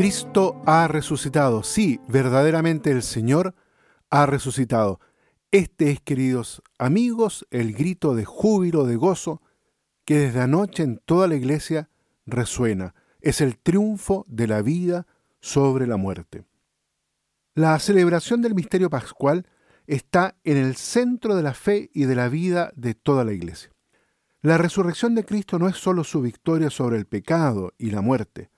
Cristo ha resucitado. Sí, verdaderamente el Señor ha resucitado. Este es, queridos amigos, el grito de júbilo, de gozo, que desde anoche en toda la iglesia resuena. Es el triunfo de la vida sobre la muerte. La celebración del misterio pascual está en el centro de la fe y de la vida de toda la iglesia. La resurrección de Cristo no es solo su victoria sobre el pecado y la muerte,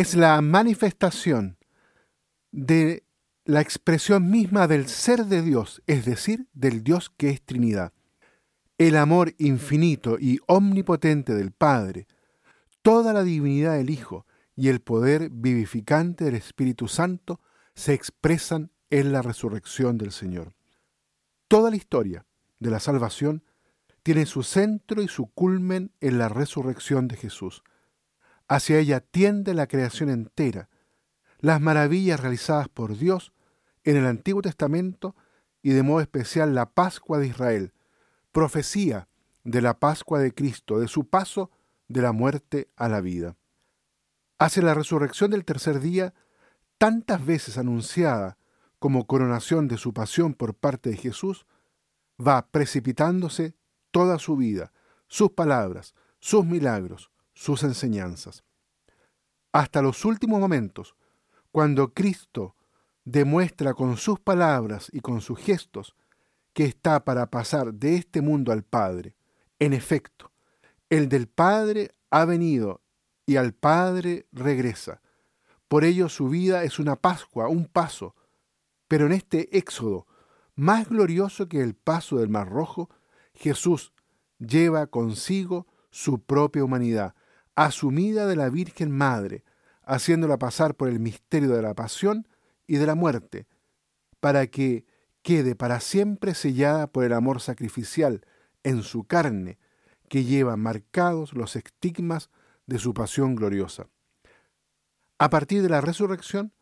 es la manifestación de la expresión misma del ser de Dios, es decir, del Dios que es Trinidad. El amor infinito y omnipotente del Padre, toda la divinidad del Hijo y el poder vivificante del Espíritu Santo se expresan en la resurrección del Señor. Toda la historia de la salvación tiene su centro y su culmen en la resurrección de Jesús. Hacia ella tiende la creación entera, las maravillas realizadas por Dios en el Antiguo Testamento y de modo especial la Pascua de Israel, profecía de la Pascua de Cristo, de su paso de la muerte a la vida. Hacia la resurrección del tercer día, tantas veces anunciada como coronación de su pasión por parte de Jesús, va precipitándose toda su vida, sus palabras, sus milagros, sus enseñanzas. Hasta los últimos momentos, cuando Cristo demuestra con sus palabras y con sus gestos que está para pasar de este mundo al Padre. En efecto, el del Padre ha venido y al Padre regresa. Por ello su vida es una Pascua, un paso. Pero en este éxodo, más glorioso que el paso del Mar Rojo, Jesús lleva consigo su propia humanidad, asumida de la Virgen Madre, haciéndola pasar por el misterio de la pasión y de la muerte, para que quede para siempre sellada por el amor sacrificial en su carne, que lleva marcados los estigmas de su pasión gloriosa. A partir de la resurrección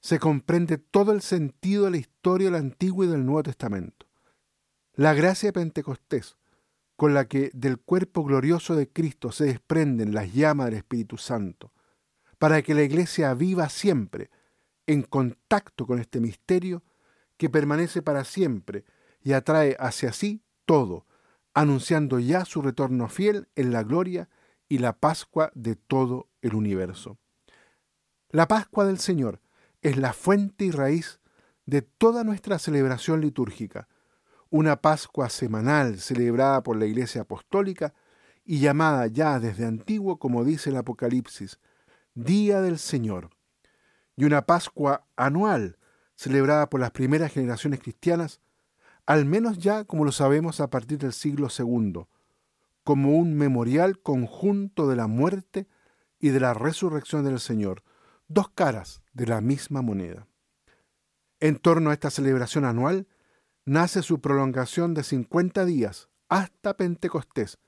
se comprende todo el sentido de la historia del Antiguo y del Nuevo Testamento. La gracia de Pentecostés, con la que del cuerpo glorioso de Cristo se desprenden las llamas del Espíritu Santo, para que la Iglesia viva siempre en contacto con este misterio que permanece para siempre y atrae hacia sí todo, anunciando ya su retorno fiel en la gloria y la Pascua de todo el universo. La Pascua del Señor es la fuente y raíz de toda nuestra celebración litúrgica, una Pascua semanal celebrada por la Iglesia Apostólica y llamada ya desde antiguo, como dice el Apocalipsis, Día del Señor, y una Pascua anual celebrada por las primeras generaciones cristianas, al menos ya como lo sabemos a partir del siglo II, como un memorial conjunto de la muerte y de la resurrección del Señor, dos caras de la misma moneda. En torno a esta celebración anual, nace su prolongación de 50 días hasta Pentecostés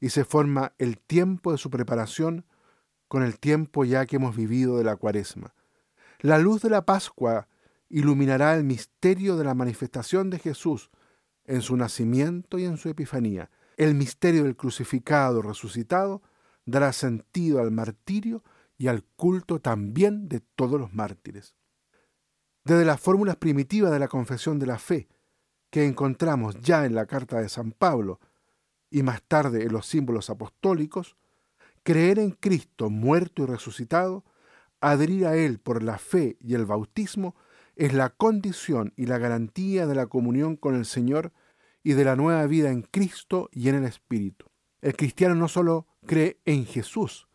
y se forma el tiempo de su preparación con el tiempo ya que hemos vivido de la cuaresma. La luz de la Pascua iluminará el misterio de la manifestación de Jesús en su nacimiento y en su epifanía. El misterio del crucificado resucitado dará sentido al martirio y al culto también de todos los mártires. Desde las fórmulas primitivas de la confesión de la fe, que encontramos ya en la carta de San Pablo y más tarde en los símbolos apostólicos, creer en Cristo muerto y resucitado, adherir a Él por la fe y el bautismo, es la condición y la garantía de la comunión con el Señor y de la nueva vida en Cristo y en el Espíritu. El cristiano no solo cree en Jesús,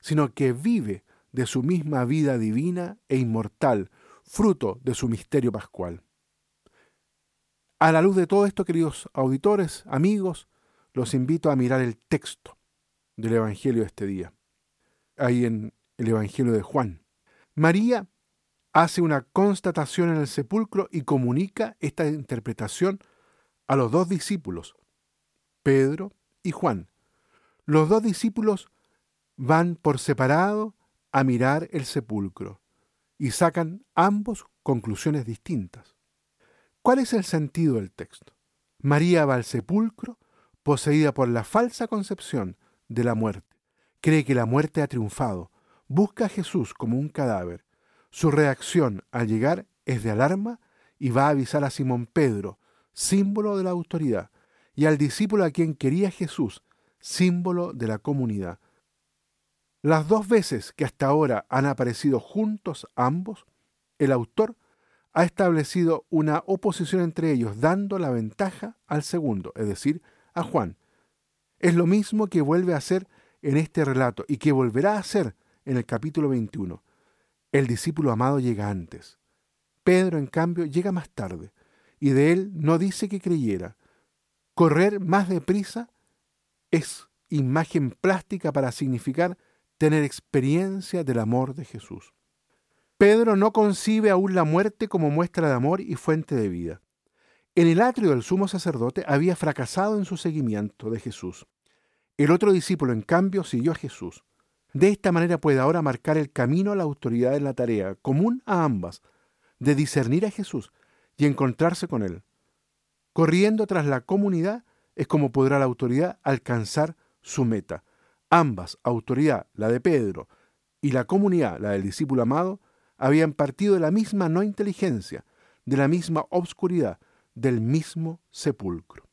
sino que vive de su misma vida divina e inmortal, fruto de su misterio pascual. A la luz de todo esto, queridos auditores, amigos, los invito a mirar el texto del Evangelio de este día, ahí en el Evangelio de Juan. María hace una constatación en el sepulcro y comunica esta interpretación a los dos discípulos, Pedro y Juan. Los dos discípulos van por separado a mirar el sepulcro y sacan ambos conclusiones distintas. ¿Cuál es el sentido del texto? María va al sepulcro poseída por la falsa concepción de la muerte. Cree que la muerte ha triunfado, busca a Jesús como un cadáver. Su reacción al llegar es de alarma y va a avisar a Simón Pedro, símbolo de la autoridad, y al discípulo a quien quería Jesús, símbolo de la comunidad. Las dos veces que hasta ahora han aparecido juntos ambos, el autor ha establecido una oposición entre ellos, dando la ventaja al segundo, es decir, a Juan. Es lo mismo que vuelve a hacer en este relato y que volverá a hacer en el capítulo 21. El discípulo amado llega antes. Pedro, en cambio, llega más tarde, y de él no dice que creyera. Correr más deprisa es imagen plástica para significar tener experiencia del amor de Jesús. Pedro no concibe aún la muerte como muestra de amor y fuente de vida. En el atrio del sumo sacerdote había fracasado en su seguimiento de Jesús. El otro discípulo, en cambio, siguió a Jesús. De esta manera puede ahora marcar el camino a la autoridad en la tarea, común a ambas, de discernir a Jesús y encontrarse con Él. Corriendo tras la comunidad es como podrá la autoridad alcanzar su meta. Ambas, autoridad, la de Pedro, y la comunidad, la del discípulo amado, habían partido de la misma no inteligencia, de la misma obscuridad, del mismo sepulcro.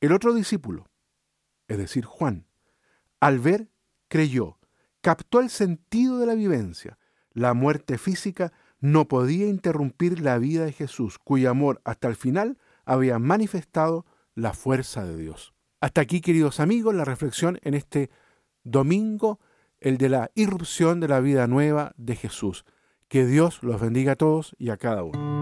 El otro discípulo, es decir, Juan, al ver, creyó, captó el sentido de la vivencia. La muerte física no podía interrumpir la vida de Jesús, cuyo amor hasta el final había manifestado la fuerza de Dios. Hasta aquí, queridos amigos, la reflexión en este domingo, el de la irrupción de la vida nueva de Jesús. Que Dios los bendiga a todos y a cada uno.